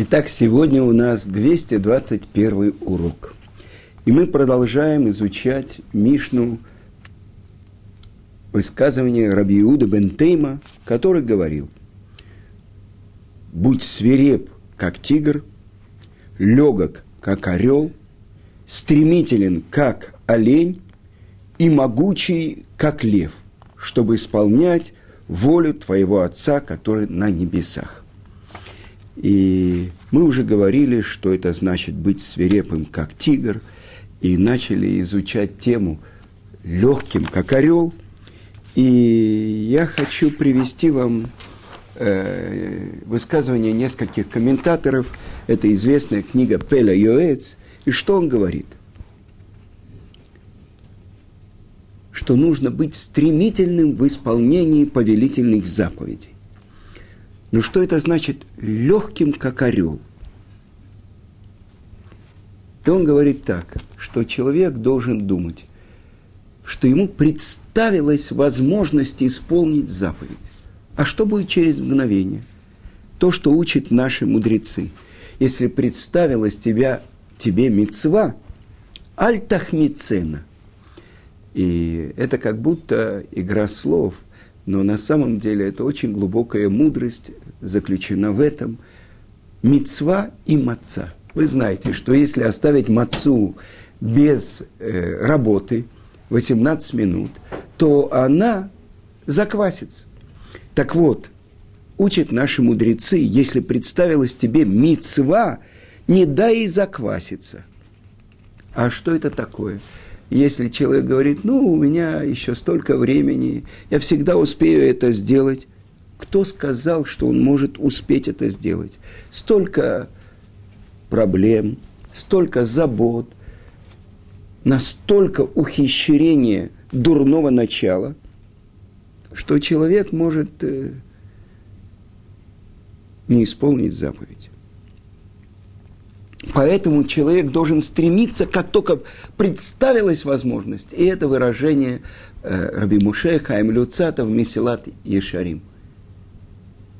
Итак, сегодня у нас 221 урок. И мы продолжаем изучать Мишну высказывание Раби Иуда бен Тейма, который говорил, «Будь свиреп, как тигр, легок, как орел, стремителен, как олень, и могучий, как лев, чтобы исполнять волю твоего Отца, который на небесах». И мы уже говорили, что это значит быть свирепым, как тигр, и начали изучать тему легким, как орел. И я хочу привести вам э, высказывание нескольких комментаторов. Это известная книга Пеля Йоэц. И что он говорит? Что нужно быть стремительным в исполнении повелительных заповедей. Но что это значит легким, как орел? И он говорит так, что человек должен думать, что ему представилась возможность исполнить заповедь. А что будет через мгновение? То, что учат наши мудрецы. Если представилась тебя, тебе мецва, альтахмицена. И это как будто игра слов – но на самом деле это очень глубокая мудрость заключена в этом. Мецва и маца. Вы знаете, что если оставить мацу без э, работы 18 минут, то она заквасится. Так вот, учат наши мудрецы, если представилась тебе мецва, не дай ей закваситься. А что это такое? Если человек говорит, ну, у меня еще столько времени, я всегда успею это сделать, кто сказал, что он может успеть это сделать? Столько проблем, столько забот, настолько ухищрения дурного начала, что человек может э, не исполнить заповедь. Поэтому человек должен стремиться, как только представилась возможность. И это выражение э, Раби Муше Хайм Люцата в Месилат Ешарим.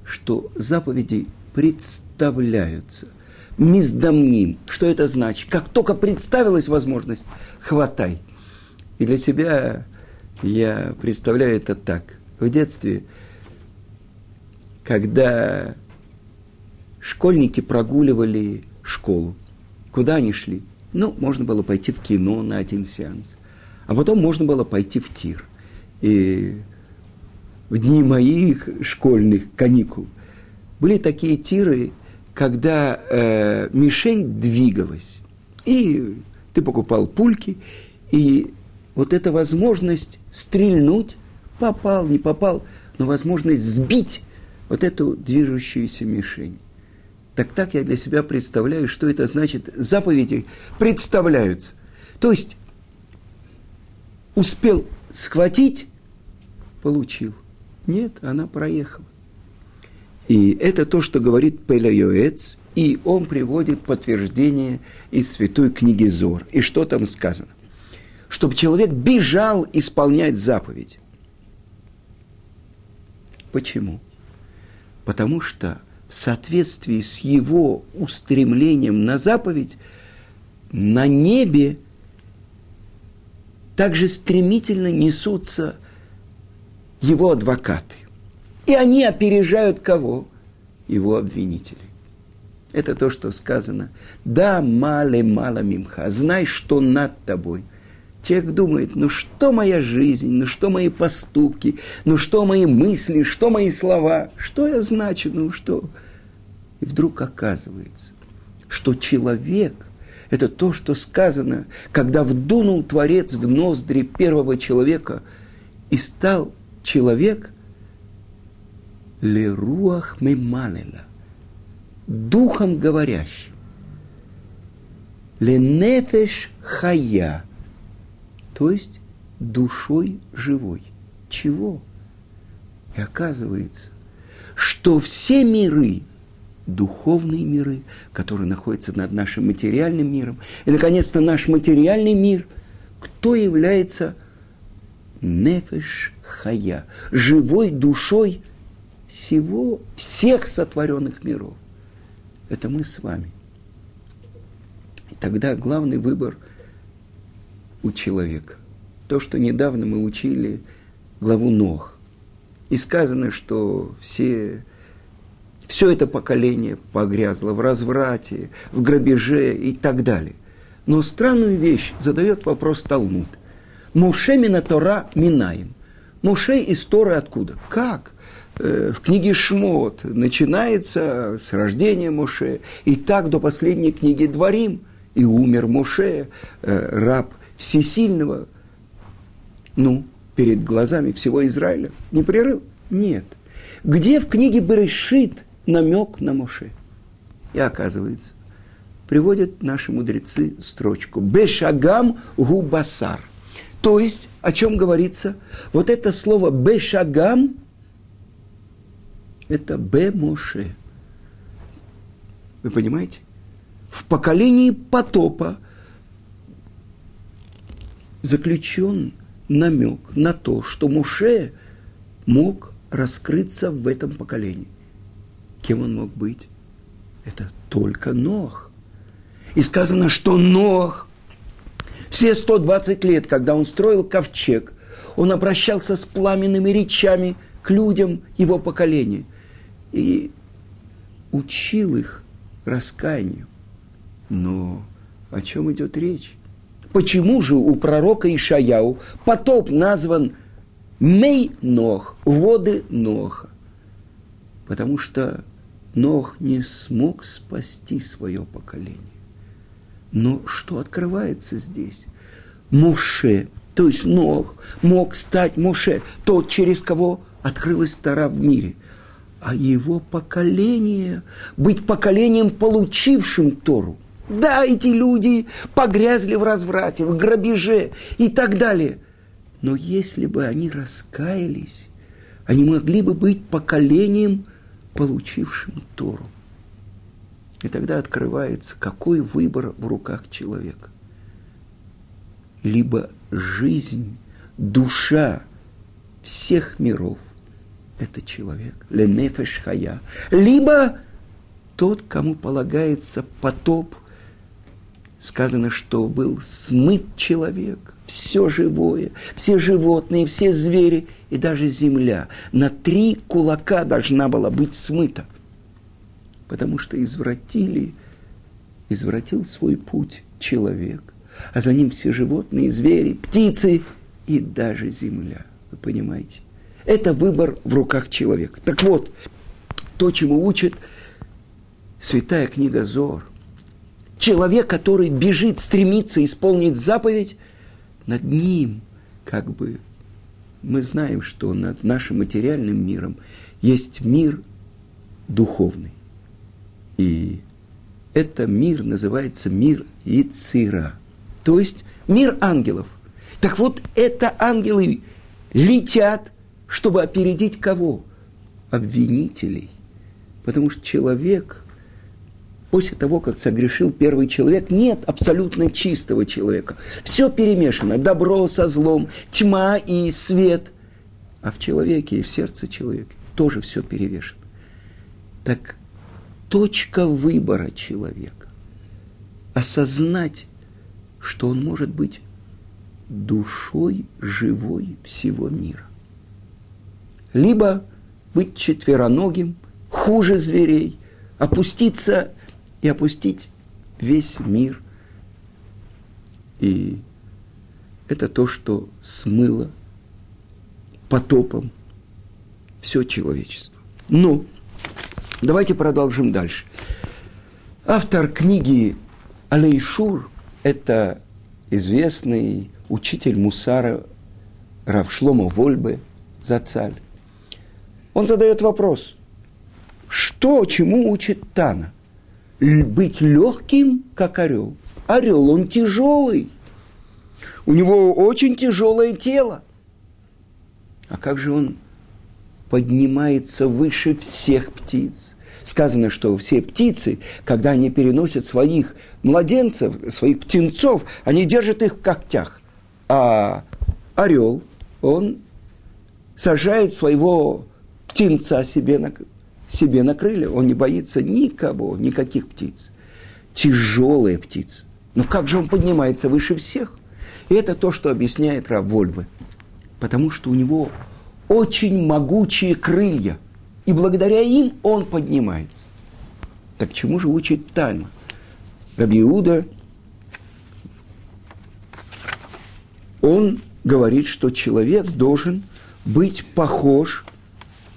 Что заповеди представляются. Миздамним. Что это значит? Как только представилась возможность, хватай. И для себя я представляю это так. В детстве, когда школьники прогуливали школу. Куда они шли? Ну, можно было пойти в кино на один сеанс. А потом можно было пойти в тир. И в дни моих школьных каникул были такие тиры, когда э, мишень двигалась. И ты покупал пульки, и вот эта возможность стрельнуть, попал, не попал, но возможность сбить вот эту движущуюся мишень. Так так я для себя представляю, что это значит. Заповеди представляются. То есть успел схватить, получил. Нет, она проехала. И это то, что говорит Пеля Йоэц, и он приводит подтверждение из святой книги Зор. И что там сказано? Чтобы человек бежал исполнять заповедь. Почему? Потому что в соответствии с его устремлением на заповедь, на небе также стремительно несутся его адвокаты. И они опережают кого? Его обвинителей. Это то, что сказано. Да, мале мало мимха. Знай, что над тобой – Человек думает, ну что моя жизнь, ну что мои поступки, ну что мои мысли, что мои слова, что я значу, ну что. И вдруг оказывается, что человек – это то, что сказано, когда вдунул Творец в ноздри первого человека и стал человек леруах мемалела, духом говорящим, ленефеш хая – то есть душой живой. Чего? И оказывается, что все миры, духовные миры, которые находятся над нашим материальным миром, и, наконец-то, наш материальный мир, кто является нефеш хая, живой душой всего, всех сотворенных миров. это мы с вами. И тогда главный выбор у человека. То, что недавно мы учили главу Ног. И сказано, что все, все это поколение погрязло в разврате, в грабеже и так далее. Но странную вещь задает вопрос Талмуд. Моше мина Тора минаин. Моше из Торы откуда? Как? Э, в книге Шмот начинается с рождения Моше, и так до последней книги Дворим, и умер Моше, э, раб всесильного, ну, перед глазами всего Израиля. Непрерыв? Нет. Где в книге Берешит намек на Моше? И оказывается, приводят наши мудрецы строчку «Бешагам губасар». То есть, о чем говорится? Вот это слово «бешагам» – это «бе-моше». Вы понимаете? В поколении потопа заключен намек на то, что Моше мог раскрыться в этом поколении. Кем он мог быть? Это только Нох. И сказано, что Нох все 120 лет, когда он строил ковчег, он обращался с пламенными речами к людям его поколения и учил их раскаянию. Но о чем идет речь? Почему же у пророка Ишаяу потоп назван Мей Нох, воды Ноха? Потому что Нох не смог спасти свое поколение. Но что открывается здесь? Моше, то есть Нох, мог стать Моше, тот, через кого открылась Тара в мире. А его поколение, быть поколением, получившим Тору – да, эти люди погрязли в разврате, в грабеже и так далее. Но если бы они раскаялись, они могли бы быть поколением, получившим Тору. И тогда открывается, какой выбор в руках человека. Либо жизнь, душа всех миров – это человек, ленефеш хая. Либо тот, кому полагается потоп – сказано, что был смыт человек, все живое, все животные, все звери и даже земля. На три кулака должна была быть смыта, потому что извратили, извратил свой путь человек, а за ним все животные, звери, птицы и даже земля. Вы понимаете? Это выбор в руках человека. Так вот, то, чему учит святая книга Зор – человек, который бежит, стремится исполнить заповедь, над ним как бы мы знаем, что над нашим материальным миром есть мир духовный. И это мир называется мир Ицира, то есть мир ангелов. Так вот, это ангелы летят, чтобы опередить кого? Обвинителей. Потому что человек – после того, как согрешил первый человек, нет абсолютно чистого человека. Все перемешано. Добро со злом, тьма и свет. А в человеке и в сердце человека тоже все перевешено. Так точка выбора человека – осознать, что он может быть душой живой всего мира. Либо быть четвероногим, хуже зверей, опуститься и опустить весь мир. И это то, что смыло потопом все человечество. Но давайте продолжим дальше. Автор книги Алейшур – это известный учитель Мусара Равшлома Вольбе Зацаль. Он задает вопрос, что, чему учит Тана? Быть легким, как орел. Орел, он тяжелый. У него очень тяжелое тело. А как же он поднимается выше всех птиц? Сказано, что все птицы, когда они переносят своих младенцев, своих птенцов, они держат их в когтях. А орел, он сажает своего птенца себе на, себе на крылья, он не боится никого, никаких птиц. Тяжелая птица. Но как же он поднимается выше всех? И это то, что объясняет Рав Вольбе. Потому что у него очень могучие крылья. И благодаря им он поднимается. Так чему же учит Тальма? Раби Иуда, он говорит, что человек должен быть похож,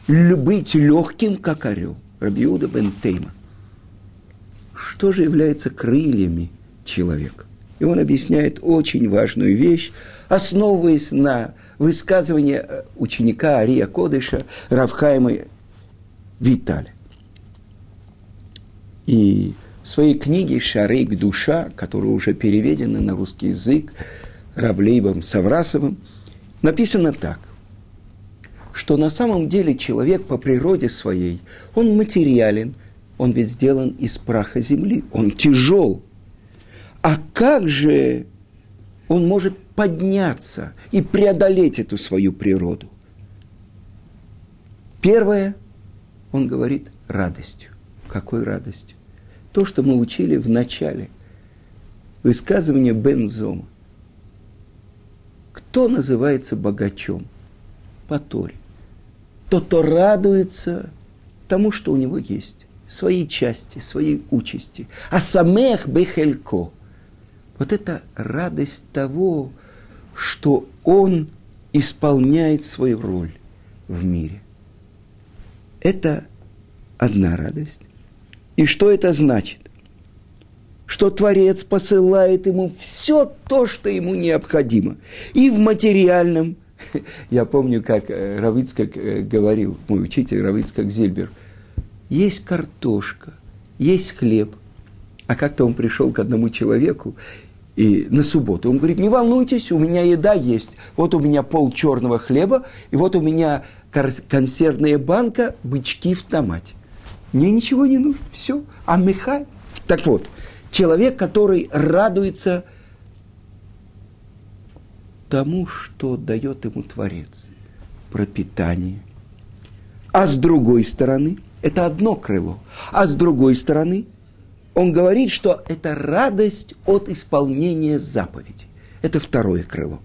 быть легким, как орел. Раби Иуда бен Тейма. Что же является крыльями человека? И он объясняет очень важную вещь, основываясь на высказывании э, ученика Ария Кодыша Равхайма Виталя. И в своей книге «Шарейк душа», которая уже переведена на русский язык Равлейбом Саврасовым, написано так, что на самом деле человек по природе своей, он материален, он ведь сделан из праха земли, он тяжел. А как же он может подняться и преодолеть эту свою природу? Первое, он говорит, радостью. Какой радостью? То, что мы учили в начале. Высказывание Бензома. Кто называется богачом? По. Тот, кто радуется тому, что у него есть. Своей части, своей участи. А самех бехелько. Вот это радость того, что он исполняет свою роль в мире. Это одна радость. И что это значит? Что Творец посылает ему все то, что ему необходимо. И в материальном. Я помню, как э, Равицкак э, говорил, мой учитель Равицкак Зильбер, есть картошка, есть хлеб. А как-то он пришел к одному человеку и на субботу. Он говорит, не волнуйтесь, у меня еда есть. Вот у меня пол черного хлеба, и вот у меня консервная банка, бычки в томате. Мне ничего не нужно, все. А Михай, так вот, человек, который радуется тому, что дает ему Творец, пропитание. А с другой стороны, это одно крыло, а с другой стороны, он говорит, что это радость от исполнения заповеди. Это второе крыло.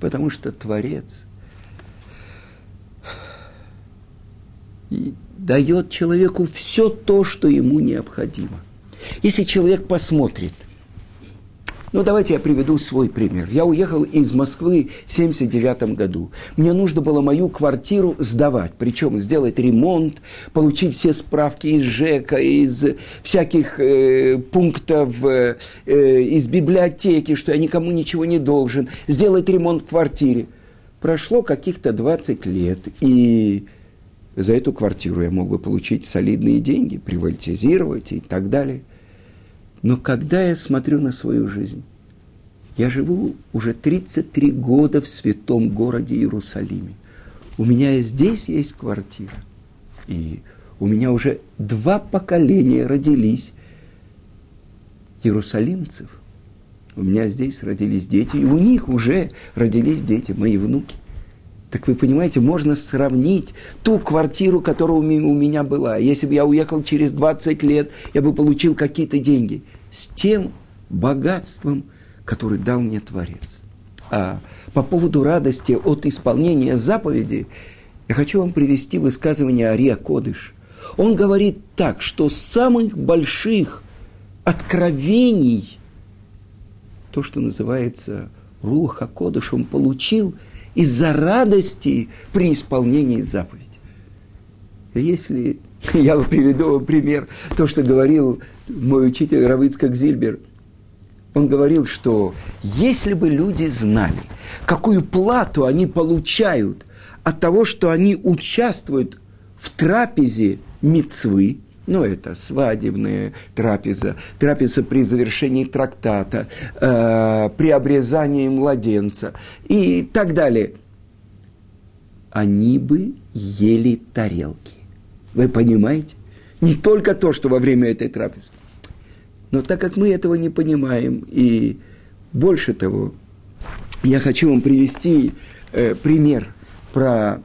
Потому что Творец дает человеку все то, что ему необходимо. Если человек посмотрит, ну, давайте я приведу свой пример. Я уехал из Москвы в 79 году. Мне нужно было мою квартиру сдавать, причем сделать ремонт, получить все справки из ЖЭКа, из всяких э, пунктов, э, из библиотеки, что я никому ничего не должен, сделать ремонт в квартире. Прошло каких-то 20 лет, и за эту квартиру я мог бы получить солидные деньги, приватизировать и так далее. Но когда я смотрю на свою жизнь, я живу уже 33 года в святом городе Иерусалиме. У меня здесь есть квартира. И у меня уже два поколения родились иерусалимцев. У меня здесь родились дети, и у них уже родились дети, мои внуки. Так вы понимаете, можно сравнить ту квартиру, которая у меня была. Если бы я уехал через 20 лет, я бы получил какие-то деньги. С тем богатством, который дал мне Творец. А по поводу радости от исполнения заповеди, я хочу вам привести высказывание Ария Кодыш. Он говорит так, что самых больших откровений, то, что называется Руха Кодыш, он получил – из-за радости при исполнении заповеди. Если я приведу пример, то, что говорил мой учитель Равицкак Зильбер, он говорил, что если бы люди знали, какую плату они получают от того, что они участвуют в трапезе мецвы, ну, это свадебная трапеза, трапеза при завершении трактата, э, при обрезании младенца и так далее. Они бы ели тарелки. Вы понимаете? Не только то, что во время этой трапезы. Но так как мы этого не понимаем, и больше того, я хочу вам привести э, пример про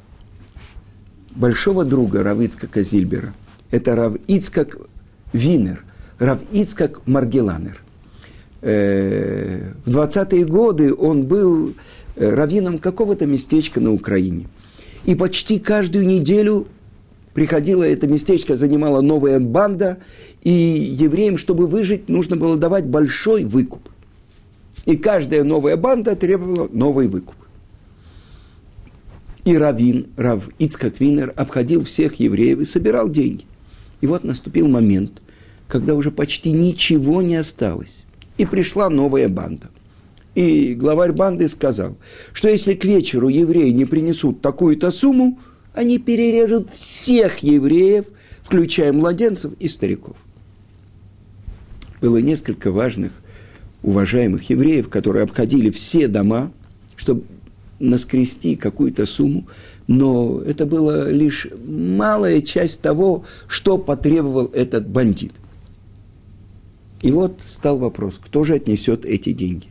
большого друга Равицкака Зильбера. Это Рав Ицкак Винер, Рав Ицкак Маргеланер. Э, в 20-е годы он был э, раввином какого-то местечка на Украине. И почти каждую неделю приходило это местечко, занимала новая банда, и евреям, чтобы выжить, нужно было давать большой выкуп. И каждая новая банда требовала новый выкуп. И Равин, Рав Ицкак Винер, обходил всех евреев и собирал деньги. И вот наступил момент, когда уже почти ничего не осталось. И пришла новая банда. И главарь банды сказал, что если к вечеру евреи не принесут такую-то сумму, они перережут всех евреев, включая младенцев и стариков. Было несколько важных, уважаемых евреев, которые обходили все дома, чтобы наскрести какую-то сумму, но это была лишь малая часть того, что потребовал этот бандит. И вот стал вопрос, кто же отнесет эти деньги?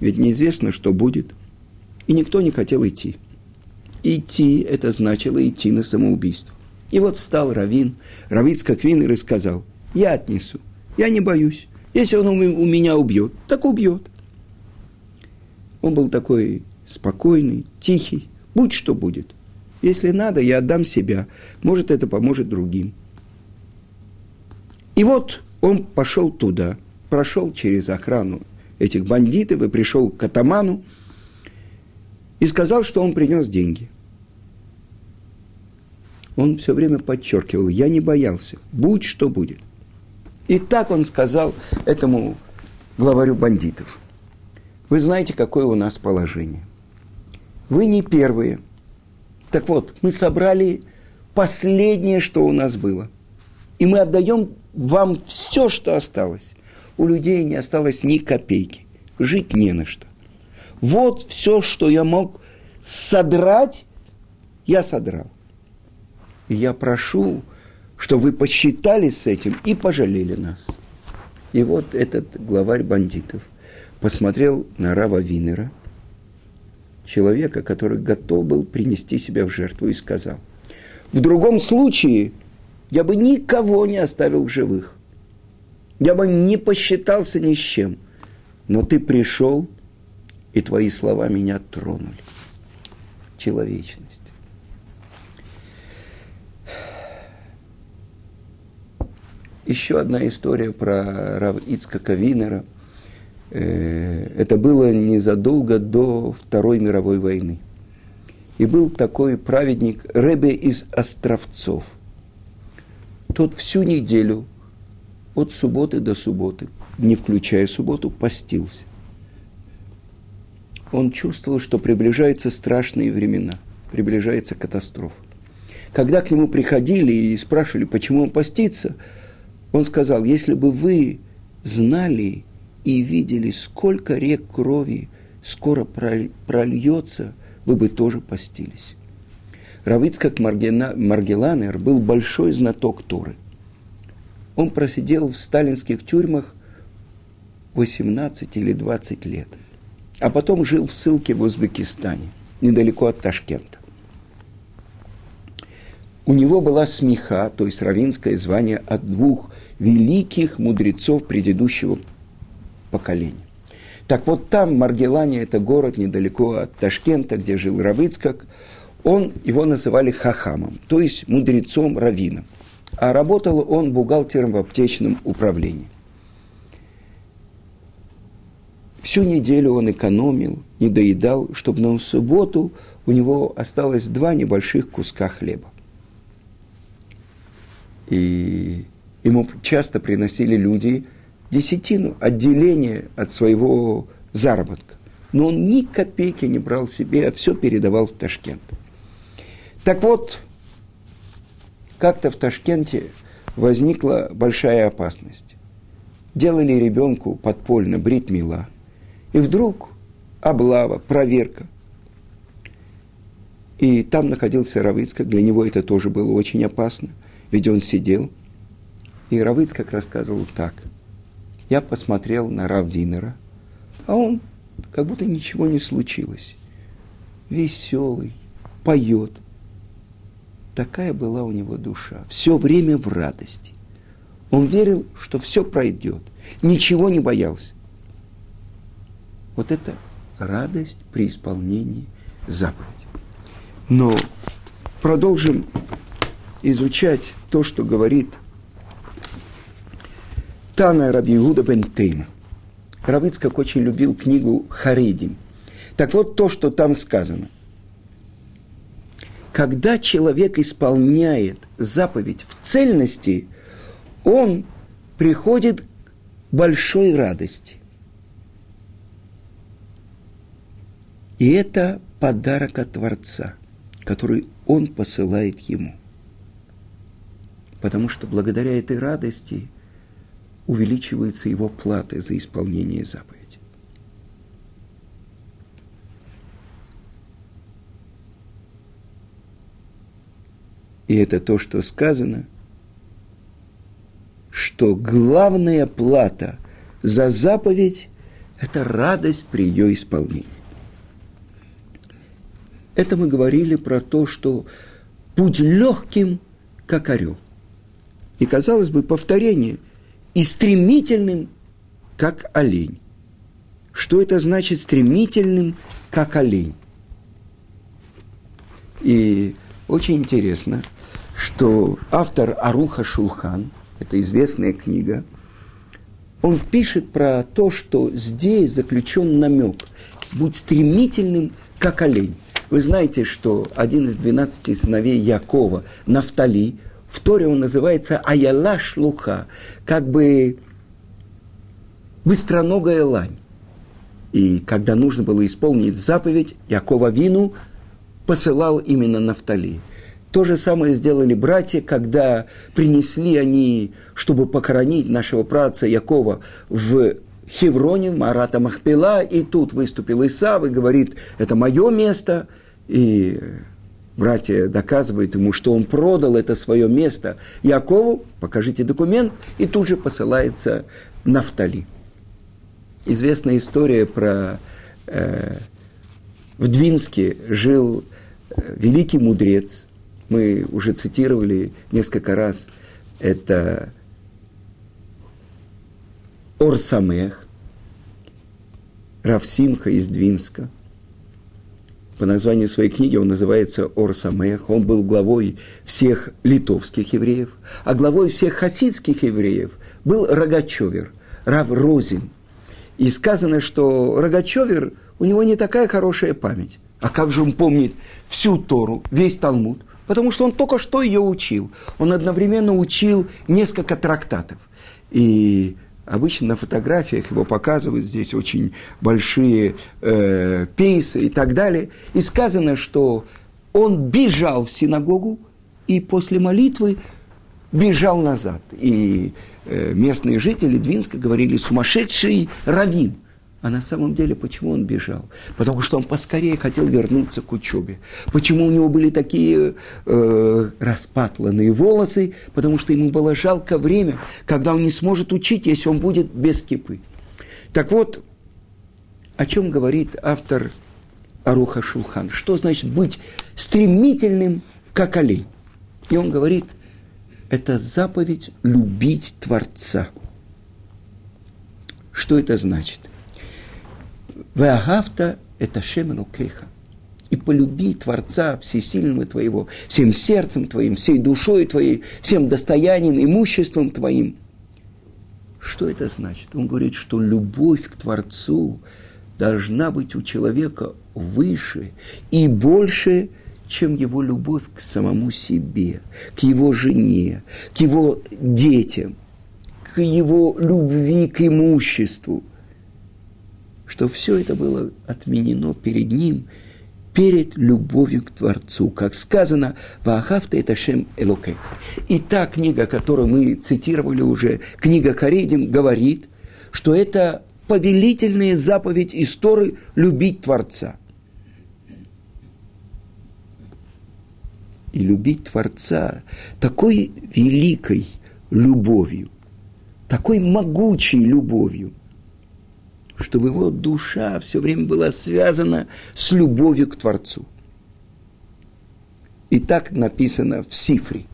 Ведь неизвестно, что будет. И никто не хотел идти. Идти – это значило идти на самоубийство. И вот встал Равин, Равицкак Винер и сказал, я отнесу, я не боюсь. Если он у меня убьет, так убьет. Он был такой спокойный, тихий, будь что будет. Если надо, я отдам себя. Может, это поможет другим. И вот он пошел туда, прошел через охрану этих бандитов и пришел к атаману и сказал, что он принес деньги. Он все время подчеркивал, я не боялся, будь что будет. И так он сказал этому главарю бандитов. Вы знаете, какое у нас положение. Вы не первые. Так вот, мы собрали последнее, что у нас было. И мы отдаем вам все, что осталось. У людей не осталось ни копейки. Жить не на что. Вот все, что я мог содрать, я содрал. Я прошу, что вы посчитали с этим и пожалели нас. И вот этот главарь бандитов посмотрел на Рава Винера, человека, который готов был принести себя в жертву, и сказал, в другом случае я бы никого не оставил в живых. Я бы не посчитался ни с чем. Но ты пришел, и твои слова меня тронули. Человечность. Еще одна история про Рав Ицкака Винера. Э, это было незадолго до Второй мировой войны. И был такой праведник Ребе из Островцов – тот всю неделю, от субботы до субботы, не включая субботу, постился. Он чувствовал, что приближаются страшные времена, приближается катастрофа. Когда к нему приходили и спрашивали, почему он постится, он сказал, если бы вы знали и видели, сколько рек крови скоро прольется, вы бы тоже постились. Равицкак Маргеланер был большой знаток Торы. Он просидел в сталинских тюрьмах 18 или 20 лет, а потом жил в ссылке в Узбекистане, недалеко от Ташкента. У него была смеха, то есть равинское звание от двух великих мудрецов предыдущего поколения. Так вот там, Маргелане, это город недалеко от Ташкента, где жил Равицкак – он, его называли хахамом, то есть мудрецом раввином. А работал он бухгалтером в аптечном управлении. Всю неделю он экономил, не доедал, чтобы на субботу у него осталось два небольших куска хлеба. И ему часто приносили люди десятину, отделение от своего заработка. Но он ни копейки не брал себе, а все передавал в Ташкент. Так вот, как-то в Ташкенте возникла большая опасность. Делали ребенку подпольно бритмила, и вдруг облава, проверка. И там находился Равыцкак, для него это тоже было очень опасно, ведь он сидел. И Равыцкак рассказывал так. Я посмотрел на Раввинера, а он как будто ничего не случилось. Веселый, поет. Такая была у него душа. Все время в радости. Он верил, что все пройдет. Ничего не боялся. Вот это радость при исполнении заповеди. Но продолжим изучать то, что говорит Тана Раби Иуда бен Тейма. Равыцкак очень любил книгу Харидим. Так вот то, что там сказано. Когда человек исполняет заповедь в цельности, он приходит к большой радости. И это подарок от Творца, который Он посылает ему. Потому что благодаря этой радости увеличивается его плата за исполнение заповеди. И это то, что сказано, что главная плата за заповедь – это радость при ее исполнении. Это мы говорили про то, что путь легким, как орел. И, казалось бы, повторение и стремительным, как олень. Что это значит стремительным, как олень? И очень интересно, что автор Аруха Шулхан, это известная книга, он пишет про то, что здесь заключен намек. Будь стремительным, как олень. Вы знаете, что один из двенадцати сыновей Якова, Нафтали, в Торе он называется Аяла Шлуха, как бы быстроногая лань. И когда нужно было исполнить заповедь, Якова Вину посылал именно Нафтали. То же самое сделали братья, когда принесли они, чтобы похоронить нашего праца Якова в Хевроне, Марата Махпила, и тут выступил Исав и говорит, это мое место – и братья доказывают ему, что он продал это свое место Якову, покажите документ, и тут же посылается Нафтали. Известная история про э, в Двинске жил э, великий мудрец, мы уже цитировали несколько раз, это Орсамех, Равсимха из Двинска – по названию своей книги он называется Орсамех. Он был главой всех литовских евреев, а главой всех хасидских евреев был Рогачевер, Рав Розин. И сказано, что Рогачевер, у него не такая хорошая память. А как же он помнит всю Тору, весь Талмуд? Потому что он только что ее учил. Он одновременно учил несколько трактатов. И Обычно на фотографиях его показывают здесь очень большие э, пейсы и так далее. И сказано, что он бежал в синагогу и после молитвы бежал назад. И э, местные жители Двинска говорили «сумасшедший раввин». А на самом деле, почему он бежал? Потому что он поскорее хотел вернуться к учебе. Почему у него были такие э, распатланные волосы? Потому что ему было жалко время, когда он не сможет учить, если он будет без кипы. Так вот, о чем говорит автор Аруха Шулхан? Что значит быть стремительным, как олень? И он говорит, это заповедь любить Творца. Что это значит? Веагавта – это Шемену Кеха. И полюби Творца Всесильного твоего, всем сердцем твоим, всей душой твоей, всем достоянием, имуществом твоим. Что это значит? Он говорит, что любовь к Творцу должна быть у человека выше и больше, чем его любовь к самому себе, к его жене, к его детям, к его любви к имуществу – что все это было отменено перед ним, перед любовью к Творцу. Как сказано, «Ваахавта это Шем Элокех». И та книга, которую мы цитировали уже, книга Харидим, говорит, что это повелительная заповедь истории любить Творца. И любить Творца такой великой любовью, такой могучей любовью – чтобы его душа все время была связана с любовью к Творцу. И так написано в Сифре.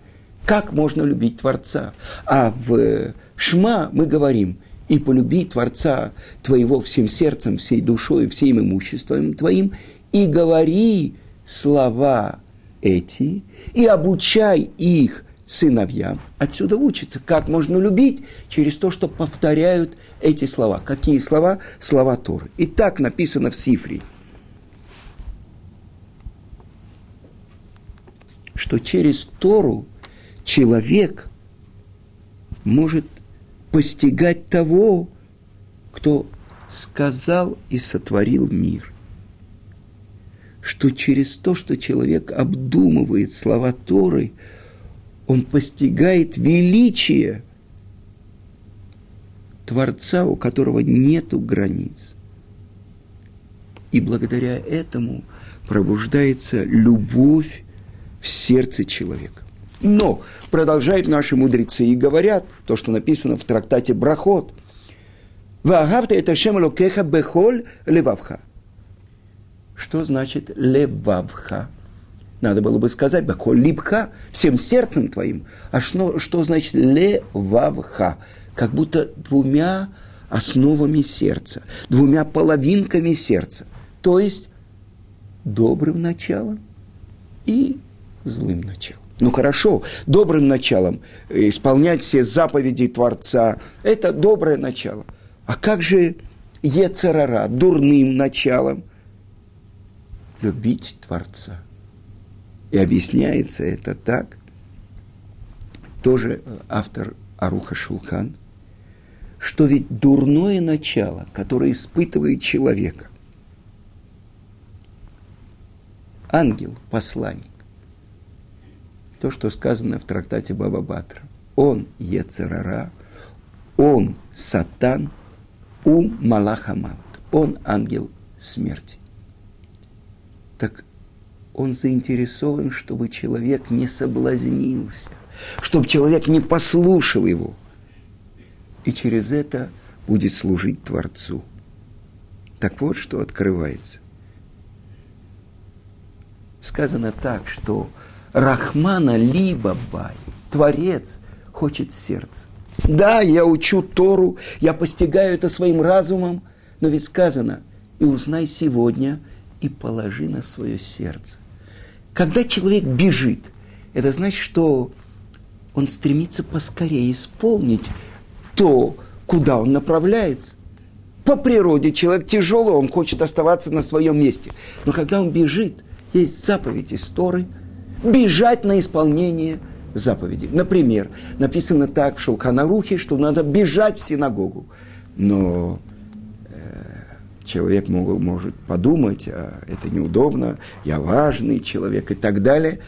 Как можно любить Творца? А в Шма мы говорим, и полюби Творца твоего всем сердцем, всей душой, всем имуществом твоим, и говори слова эти, и обучай их сыновьям. Отсюда учится, как можно любить через то, что повторяют эти слова. Какие слова? Слова Торы. И так написано в Сифре, что через Тору человек может постигать того, кто сказал и сотворил мир. Что через то, что человек обдумывает слова Торы – он постигает величие Творца, у которого нету границ. И благодаря этому пробуждается любовь в сердце человека. Но продолжают наши мудрецы и говорят то, что написано в трактате Брахот. Ваагавта это шем локеха бехоль левавха. Что значит левавха? Надо было бы сказать, баколь либха, всем сердцем твоим. А что, что значит левавха? Как будто двумя основами сердца, двумя половинками сердца. То есть добрым началом и злым началом. Ну хорошо, добрым началом исполнять все заповеди Творца – это доброе начало. А как же Ецарара, дурным началом? Любить Творца – и объясняется это так, тоже автор Аруха Шулхан, что ведь дурное начало, которое испытывает человека, ангел, посланник, то, что сказано в трактате Баба Батра, он Ецерара, он Сатан, у Малахамат, он ангел смерти. Так он заинтересован, чтобы человек не соблазнился, чтобы человек не послушал его. И через это будет служить Творцу. Так вот, что открывается. Сказано так, что Рахмана либо Бай, Творец, хочет сердце. Да, я учу Тору, я постигаю это своим разумом, но ведь сказано, и узнай сегодня, и положи на свое сердце. Когда человек бежит, это значит, что он стремится поскорее исполнить то, куда он направляется. По природе человек тяжелый, он хочет оставаться на своем месте. Но когда он бежит, есть заповедь истории, бежать на исполнение заповедей. Например, написано так в Шулханарухе, что надо бежать в синагогу. Но человек мог, может подумать, а это неудобно, я важный человек и так далее.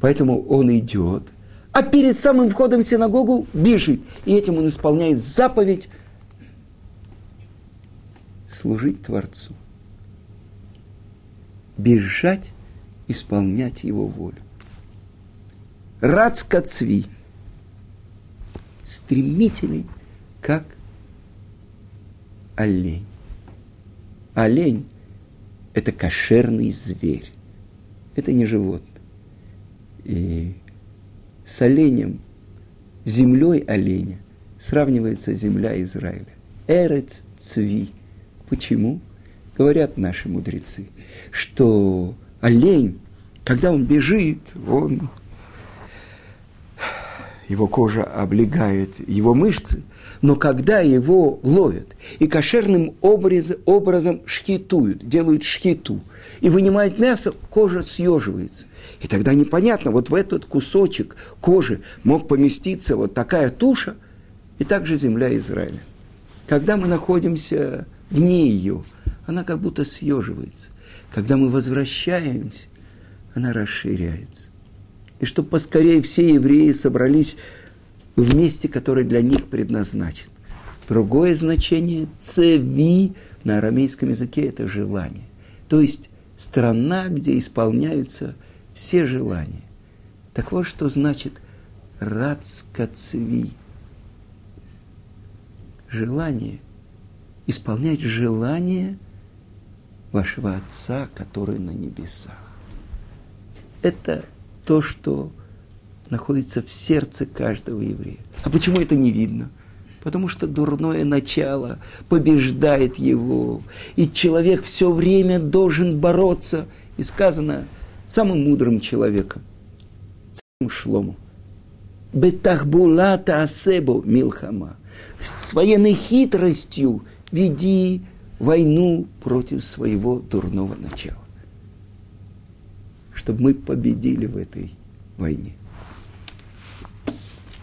Поэтому он идет, а перед самым входом в синагогу бежит. И этим он исполняет заповедь служить Творцу. Бежать, исполнять Его волю. Рацкацви. Стремительный, как олень. Олень – это кошерный зверь. Это не животное. И с оленем, землей оленя сравнивается земля Израиля. Эрец цви. Почему? Говорят наши мудрецы, что олень, когда он бежит, он его кожа облегает его мышцы – но когда его ловят и кошерным образ, образом шхитуют, делают шхиту, и вынимают мясо, кожа съеживается. И тогда непонятно, вот в этот кусочек кожи мог поместиться вот такая туша, и также земля Израиля. Когда мы находимся вне ее, она как будто съеживается. Когда мы возвращаемся, она расширяется. И чтобы поскорее все евреи собрались в месте, которое для них предназначен. Другое значение цеви на арамейском языке – это желание. То есть страна, где исполняются все желания. Так вот, что значит рацкацви. Желание. Исполнять желание вашего Отца, который на небесах. Это то, что находится в сердце каждого еврея. А почему это не видно? Потому что дурное начало побеждает его, и человек все время должен бороться. И сказано самым мудрым человеком, царем Шлому, Бетахбулата асебо милхама. С военной хитростью веди войну против своего дурного начала. Чтобы мы победили в этой войне.